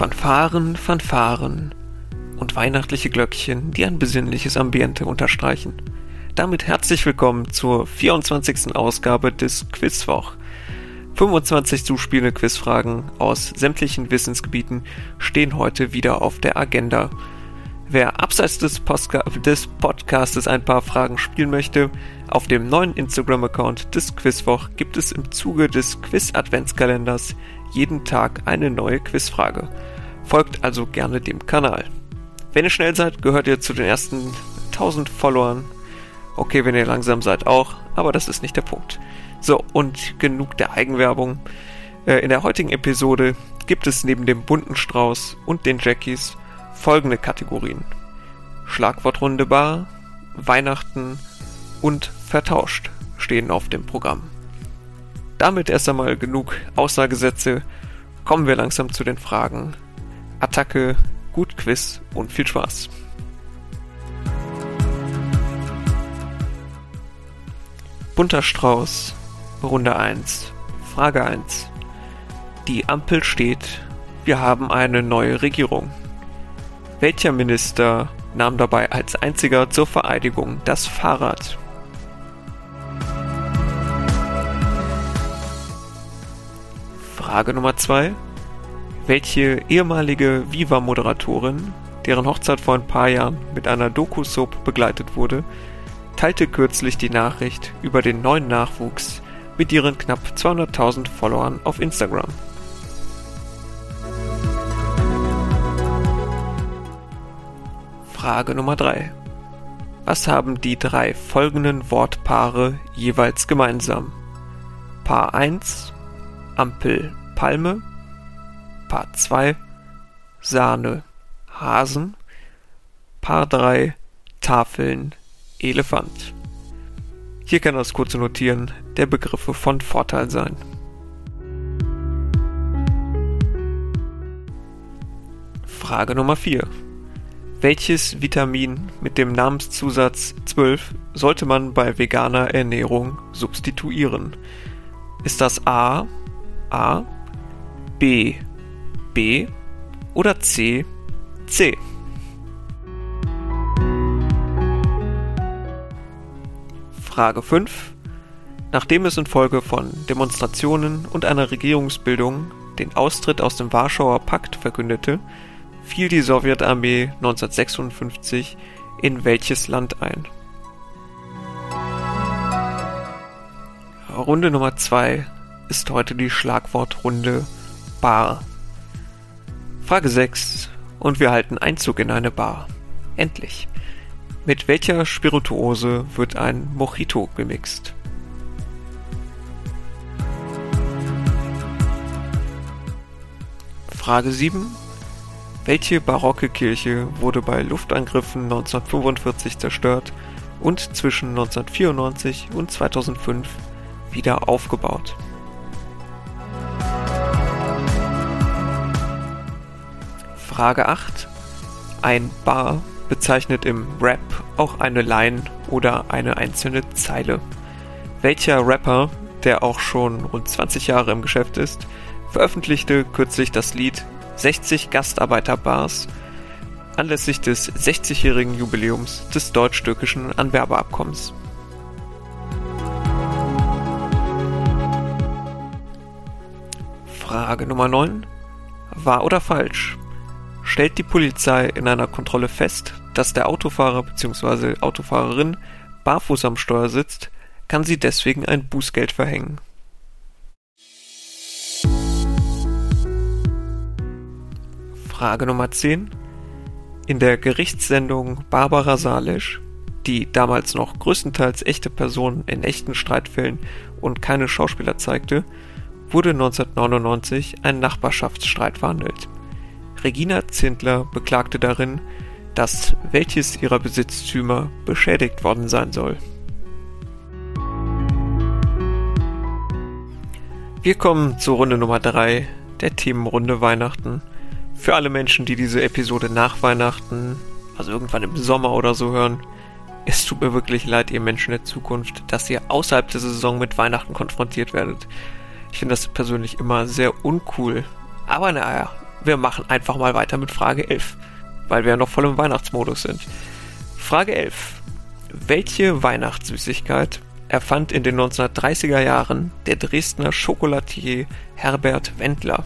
Fanfaren, Fanfaren und weihnachtliche Glöckchen, die ein besinnliches Ambiente unterstreichen. Damit herzlich willkommen zur 24. Ausgabe des Quizwoch. 25 zuspielende Quizfragen aus sämtlichen Wissensgebieten stehen heute wieder auf der Agenda. Wer abseits des, Postka des Podcastes ein paar Fragen spielen möchte, auf dem neuen Instagram-Account des Quizwoch gibt es im Zuge des Quiz-Adventskalenders jeden Tag eine neue Quizfrage. Folgt also gerne dem Kanal. Wenn ihr schnell seid, gehört ihr zu den ersten 1000 Followern. Okay, wenn ihr langsam seid auch, aber das ist nicht der Punkt. So, und genug der Eigenwerbung. Äh, in der heutigen Episode gibt es neben dem bunten Strauß und den Jackies folgende Kategorien. Schlagwortrunde Bar, Weihnachten und Vertauscht stehen auf dem Programm. Damit erst einmal genug Aussagesätze. Kommen wir langsam zu den Fragen. Attacke, gut Quiz und viel Spaß. Bunter Strauß, Runde 1. Frage 1. Die Ampel steht, wir haben eine neue Regierung. Welcher Minister nahm dabei als einziger zur Vereidigung das Fahrrad? Frage Nummer 2. Welche ehemalige Viva-Moderatorin, deren Hochzeit vor ein paar Jahren mit einer Doku-Soap begleitet wurde, teilte kürzlich die Nachricht über den neuen Nachwuchs mit ihren knapp 200.000 Followern auf Instagram? Frage Nummer 3. Was haben die drei folgenden Wortpaare jeweils gemeinsam? Paar 1 Ampel Palme, Paar 2 Sahne Hasen, Paar 3 Tafeln Elefant. Hier kann das kurze Notieren der Begriffe von Vorteil sein. Frage Nummer 4. Welches Vitamin mit dem Namenszusatz 12 sollte man bei veganer Ernährung substituieren? Ist das A, A, B, B oder C, C? Frage 5. Nachdem es infolge von Demonstrationen und einer Regierungsbildung den Austritt aus dem Warschauer Pakt verkündete, fiel die Sowjetarmee 1956 in welches Land ein? Runde Nummer 2 ist heute die Schlagwortrunde Bar. Frage 6 und wir halten Einzug in eine Bar. Endlich. Mit welcher Spirituose wird ein Mojito gemixt? Frage 7 welche barocke Kirche wurde bei Luftangriffen 1945 zerstört und zwischen 1994 und 2005 wieder aufgebaut? Frage 8. Ein Bar bezeichnet im Rap auch eine Line oder eine einzelne Zeile. Welcher Rapper, der auch schon rund 20 Jahre im Geschäft ist, veröffentlichte kürzlich das Lied 60 Gastarbeiterbars anlässlich des 60-jährigen Jubiläums des deutsch-türkischen Anwerbeabkommens. Frage Nummer 9. Wahr oder falsch? Stellt die Polizei in einer Kontrolle fest, dass der Autofahrer bzw. Autofahrerin barfuß am Steuer sitzt, kann sie deswegen ein Bußgeld verhängen. Frage Nummer 10. In der Gerichtssendung Barbara Salisch, die damals noch größtenteils echte Personen in echten Streitfällen und keine Schauspieler zeigte, wurde 1999 ein Nachbarschaftsstreit verhandelt. Regina Zindler beklagte darin, dass welches ihrer Besitztümer beschädigt worden sein soll. Wir kommen zur Runde Nummer 3 der Themenrunde Weihnachten für alle Menschen, die diese Episode nach Weihnachten, also irgendwann im Sommer oder so hören, es tut mir wirklich leid, ihr Menschen der Zukunft, dass ihr außerhalb der Saison mit Weihnachten konfrontiert werdet. Ich finde das persönlich immer sehr uncool. Aber naja, wir machen einfach mal weiter mit Frage 11, weil wir ja noch voll im Weihnachtsmodus sind. Frage 11. Welche Weihnachtssüßigkeit erfand in den 1930er Jahren der Dresdner Schokolatier Herbert Wendler?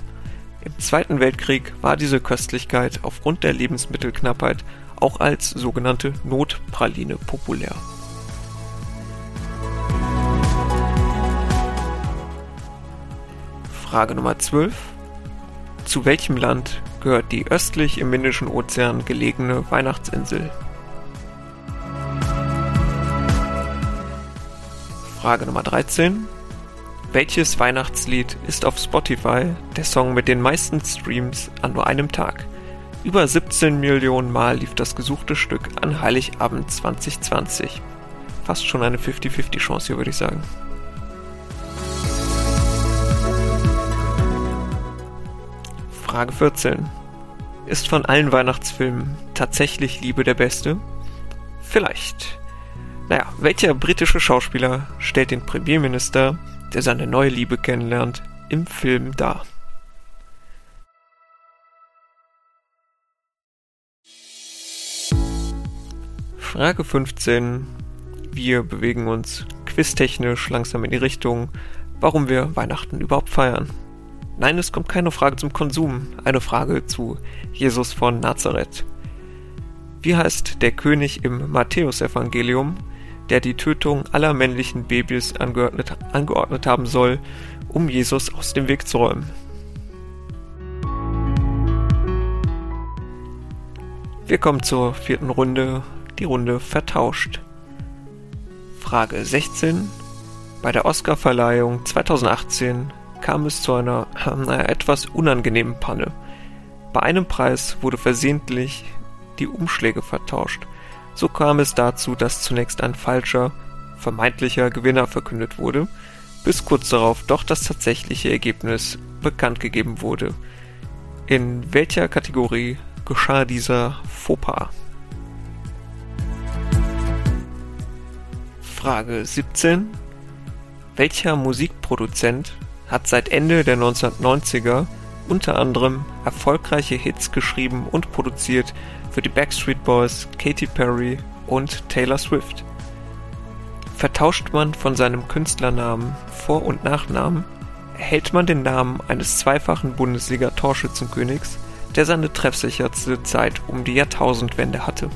Im Zweiten Weltkrieg war diese Köstlichkeit aufgrund der Lebensmittelknappheit auch als sogenannte Notpraline populär. Frage Nummer 12. Zu welchem Land gehört die östlich im Indischen Ozean gelegene Weihnachtsinsel? Frage Nummer 13. Welches Weihnachtslied ist auf Spotify der Song mit den meisten Streams an nur einem Tag? Über 17 Millionen Mal lief das gesuchte Stück an Heiligabend 2020. Fast schon eine 50-50 Chance hier, würde ich sagen. Frage 14. Ist von allen Weihnachtsfilmen tatsächlich Liebe der beste? Vielleicht. Naja, welcher britische Schauspieler stellt den Premierminister der seine neue Liebe kennenlernt, im Film dar. Frage 15. Wir bewegen uns quiztechnisch langsam in die Richtung, warum wir Weihnachten überhaupt feiern. Nein, es kommt keine Frage zum Konsum, eine Frage zu Jesus von Nazareth. Wie heißt der König im Matthäusevangelium, der die Tötung aller männlichen Babys angeordnet, angeordnet haben soll, um Jesus aus dem Weg zu räumen. Wir kommen zur vierten Runde, die Runde vertauscht. Frage 16. Bei der Oscarverleihung 2018 kam es zu einer äh, etwas unangenehmen Panne. Bei einem Preis wurde versehentlich die Umschläge vertauscht. So kam es dazu, dass zunächst ein falscher, vermeintlicher Gewinner verkündet wurde, bis kurz darauf doch das tatsächliche Ergebnis bekannt gegeben wurde. In welcher Kategorie geschah dieser Fauxpas? Frage 17. Welcher Musikproduzent hat seit Ende der 1990er unter anderem erfolgreiche Hits geschrieben und produziert für die Backstreet Boys, Katy Perry und Taylor Swift. Vertauscht man von seinem Künstlernamen Vor- und Nachnamen, erhält man den Namen eines zweifachen Bundesliga-Torschützenkönigs, der seine treffsicherste Zeit um die Jahrtausendwende hatte.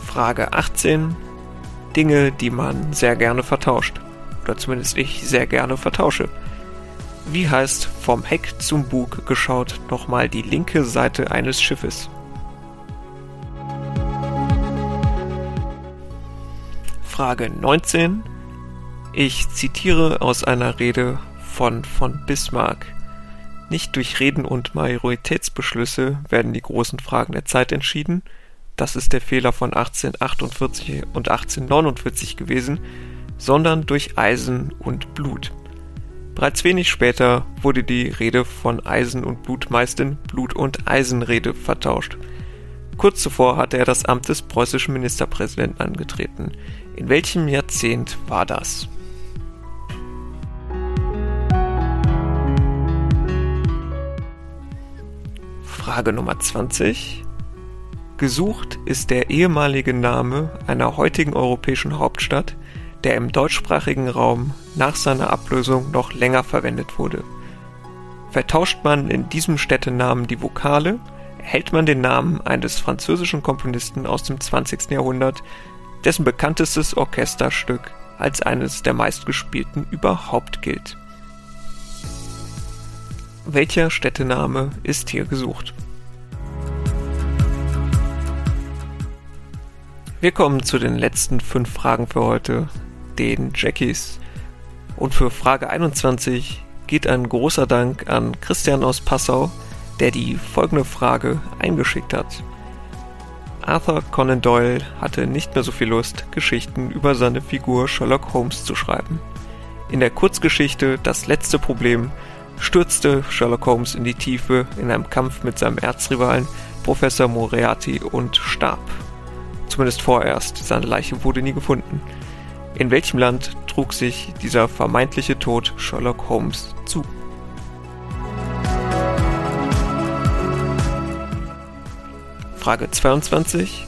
Frage 18. Dinge, die man sehr gerne vertauscht oder zumindest ich sehr gerne vertausche. Wie heißt vom Heck zum Bug geschaut nochmal die linke Seite eines Schiffes? Frage 19. Ich zitiere aus einer Rede von von Bismarck. Nicht durch Reden und Majoritätsbeschlüsse werden die großen Fragen der Zeit entschieden. Das ist der Fehler von 1848 und 1849 gewesen, sondern durch Eisen und Blut. Bereits wenig später wurde die Rede von Eisen und Blut meist in Blut- und Eisenrede vertauscht. Kurz zuvor hatte er das Amt des preußischen Ministerpräsidenten angetreten. In welchem Jahrzehnt war das? Frage Nummer 20. Gesucht ist der ehemalige Name einer heutigen europäischen Hauptstadt, der im deutschsprachigen Raum nach seiner Ablösung noch länger verwendet wurde. Vertauscht man in diesem Städtenamen die Vokale, erhält man den Namen eines französischen Komponisten aus dem 20. Jahrhundert, dessen bekanntestes Orchesterstück als eines der meistgespielten überhaupt gilt. Welcher Städtename ist hier gesucht? Wir kommen zu den letzten fünf Fragen für heute, den Jackies. Und für Frage 21 geht ein großer Dank an Christian aus Passau, der die folgende Frage eingeschickt hat. Arthur Conan Doyle hatte nicht mehr so viel Lust, Geschichten über seine Figur Sherlock Holmes zu schreiben. In der Kurzgeschichte Das letzte Problem stürzte Sherlock Holmes in die Tiefe in einem Kampf mit seinem Erzrivalen Professor Moriarty und starb. Zumindest vorerst, seine Leiche wurde nie gefunden. In welchem Land trug sich dieser vermeintliche Tod Sherlock Holmes zu? Frage 22.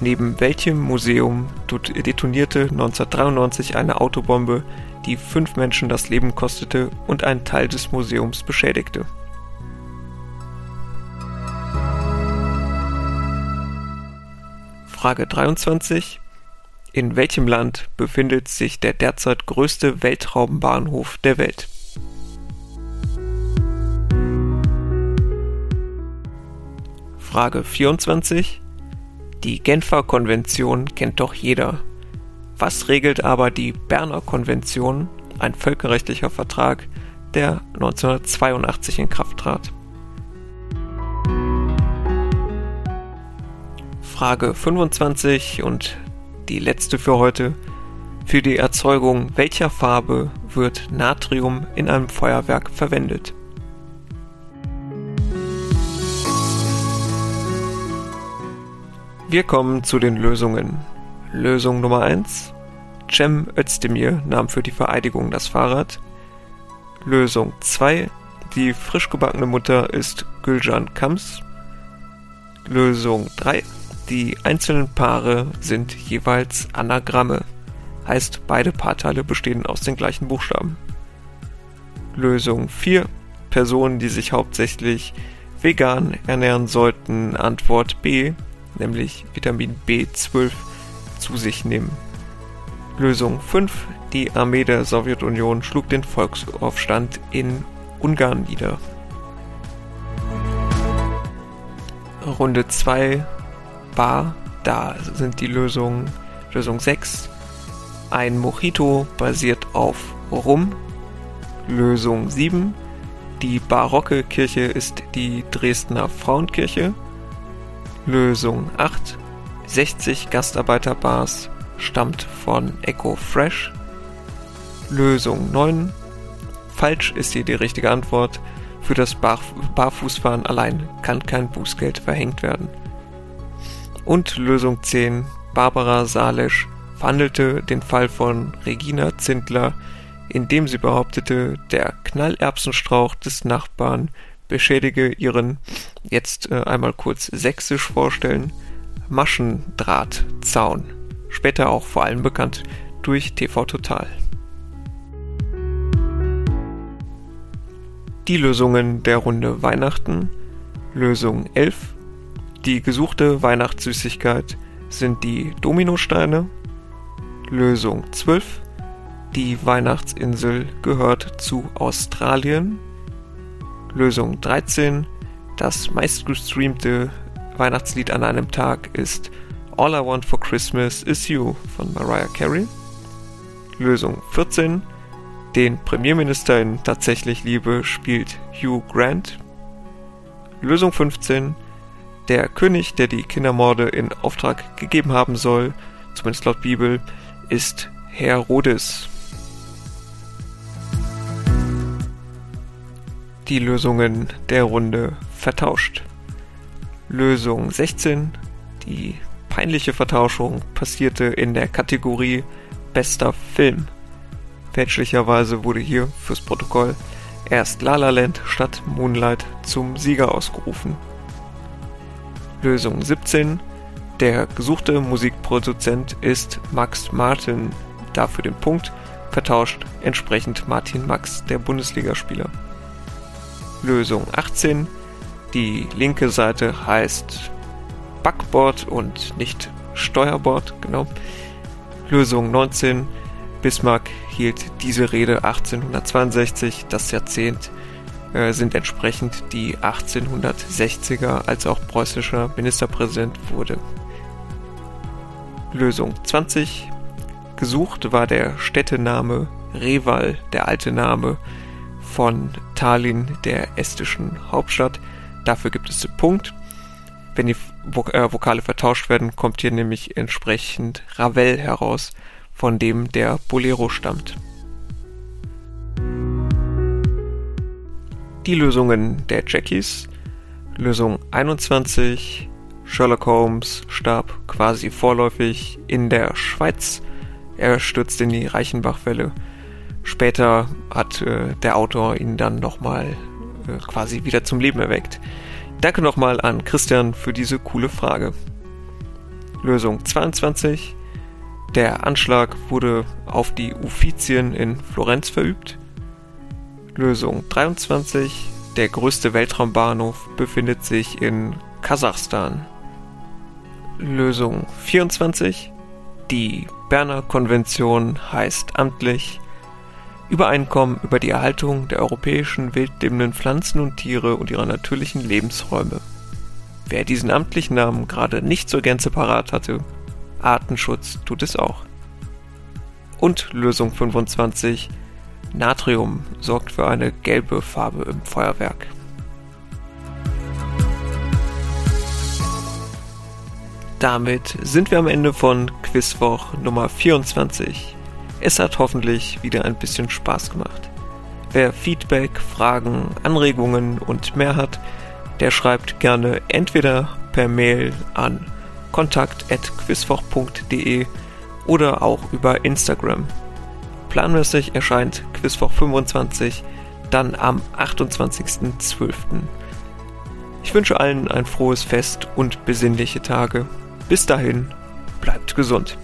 Neben welchem Museum detonierte 1993 eine Autobombe, die fünf Menschen das Leben kostete und einen Teil des Museums beschädigte? Frage 23. In welchem Land befindet sich der derzeit größte Weltraumbahnhof der Welt? Frage 24. Die Genfer Konvention kennt doch jeder. Was regelt aber die Berner Konvention, ein völkerrechtlicher Vertrag, der 1982 in Kraft trat? Frage 25 und die letzte für heute. Für die Erzeugung welcher Farbe wird Natrium in einem Feuerwerk verwendet? Wir kommen zu den Lösungen. Lösung Nummer 1. Cem Özdemir nahm für die Vereidigung das Fahrrad. Lösung 2. Die frisch gebackene Mutter ist Gülcan Kams. Lösung 3. Die einzelnen Paare sind jeweils Anagramme. Heißt, beide Paarteile bestehen aus den gleichen Buchstaben. Lösung 4. Personen, die sich hauptsächlich vegan ernähren sollten. Antwort B nämlich Vitamin B12, zu sich nehmen. Lösung 5. Die Armee der Sowjetunion schlug den Volksaufstand in Ungarn nieder. Runde 2 Bar, da sind die Lösungen. Lösung 6. Ein Mojito basiert auf Rum. Lösung 7. Die barocke Kirche ist die Dresdner Frauenkirche. Lösung 8 60 Gastarbeiterbars stammt von Echo Fresh. Lösung 9 Falsch ist hier die richtige Antwort. Für das Bar Barfußfahren allein kann kein Bußgeld verhängt werden. Und Lösung 10 Barbara Salesch verhandelte den Fall von Regina Zindler, indem sie behauptete, der Knallerbsenstrauch des Nachbarn beschädige ihren, jetzt äh, einmal kurz sächsisch vorstellen, Maschendrahtzaun. Später auch vor allem bekannt durch TV Total. Die Lösungen der Runde Weihnachten. Lösung 11. Die gesuchte Weihnachtssüßigkeit sind die Dominosteine. Lösung 12. Die Weihnachtsinsel gehört zu Australien. Lösung 13. Das meistgestreamte Weihnachtslied an einem Tag ist All I Want for Christmas Is You von Mariah Carey. Lösung 14. Den Premierminister in Tatsächlich Liebe spielt Hugh Grant. Lösung 15. Der König, der die Kindermorde in Auftrag gegeben haben soll, zumindest laut Bibel, ist Herodes. die Lösungen der Runde vertauscht. Lösung 16. Die peinliche Vertauschung passierte in der Kategorie Bester Film. Fälschlicherweise wurde hier fürs Protokoll erst La La Land statt Moonlight zum Sieger ausgerufen. Lösung 17. Der gesuchte Musikproduzent ist Max Martin, dafür den Punkt vertauscht entsprechend Martin Max, der Bundesligaspieler. Lösung 18. Die linke Seite heißt Backboard und nicht Steuerbord, genau. Lösung 19. Bismarck hielt diese Rede 1862. Das Jahrzehnt sind entsprechend die 1860er, als auch preußischer Ministerpräsident wurde. Lösung 20. Gesucht war der Städtename Reval, der alte Name von Tallinn, der estischen Hauptstadt. Dafür gibt es den Punkt. Wenn die äh, Vokale vertauscht werden, kommt hier nämlich entsprechend Ravel heraus, von dem der Bolero stammt. Die Lösungen der Jackies. Lösung 21. Sherlock Holmes starb quasi vorläufig in der Schweiz. er stürzt in die Reichenbachwelle. Später hat äh, der Autor ihn dann nochmal äh, quasi wieder zum Leben erweckt. Danke nochmal an Christian für diese coole Frage. Lösung 22. Der Anschlag wurde auf die Uffizien in Florenz verübt. Lösung 23. Der größte Weltraumbahnhof befindet sich in Kasachstan. Lösung 24. Die Berner Konvention heißt amtlich Übereinkommen über die Erhaltung der europäischen wildlebenden Pflanzen und Tiere und ihrer natürlichen Lebensräume. Wer diesen amtlichen Namen gerade nicht zur Gänze parat hatte, Artenschutz tut es auch. Und Lösung 25. Natrium sorgt für eine gelbe Farbe im Feuerwerk. Damit sind wir am Ende von Quizwoch Nummer 24. Es hat hoffentlich wieder ein bisschen Spaß gemacht. Wer Feedback, Fragen, Anregungen und mehr hat, der schreibt gerne entweder per Mail an kontakt.quizwoch.de oder auch über Instagram. Planmäßig erscheint Quizwoch 25 dann am 28.12. Ich wünsche allen ein frohes Fest und besinnliche Tage. Bis dahin, bleibt gesund.